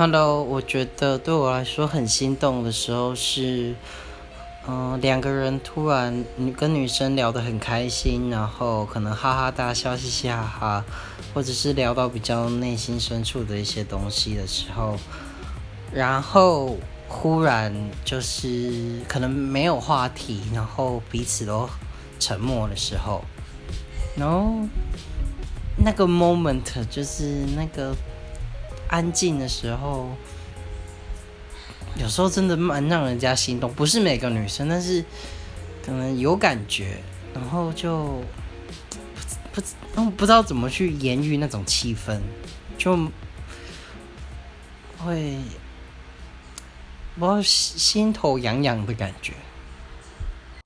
Hello，我觉得对我来说很心动的时候是，嗯、两个人突然跟女生聊得很开心，然后可能哈哈大笑、嘻嘻哈哈，或者是聊到比较内心深处的一些东西的时候，然后忽然就是可能没有话题，然后彼此都沉默的时候，然后那个 moment 就是那个。安静的时候，有时候真的蛮让人家心动。不是每个女生，但是可能有感觉，然后就不不不知道怎么去言喻那种气氛，就会我心头痒痒的感觉。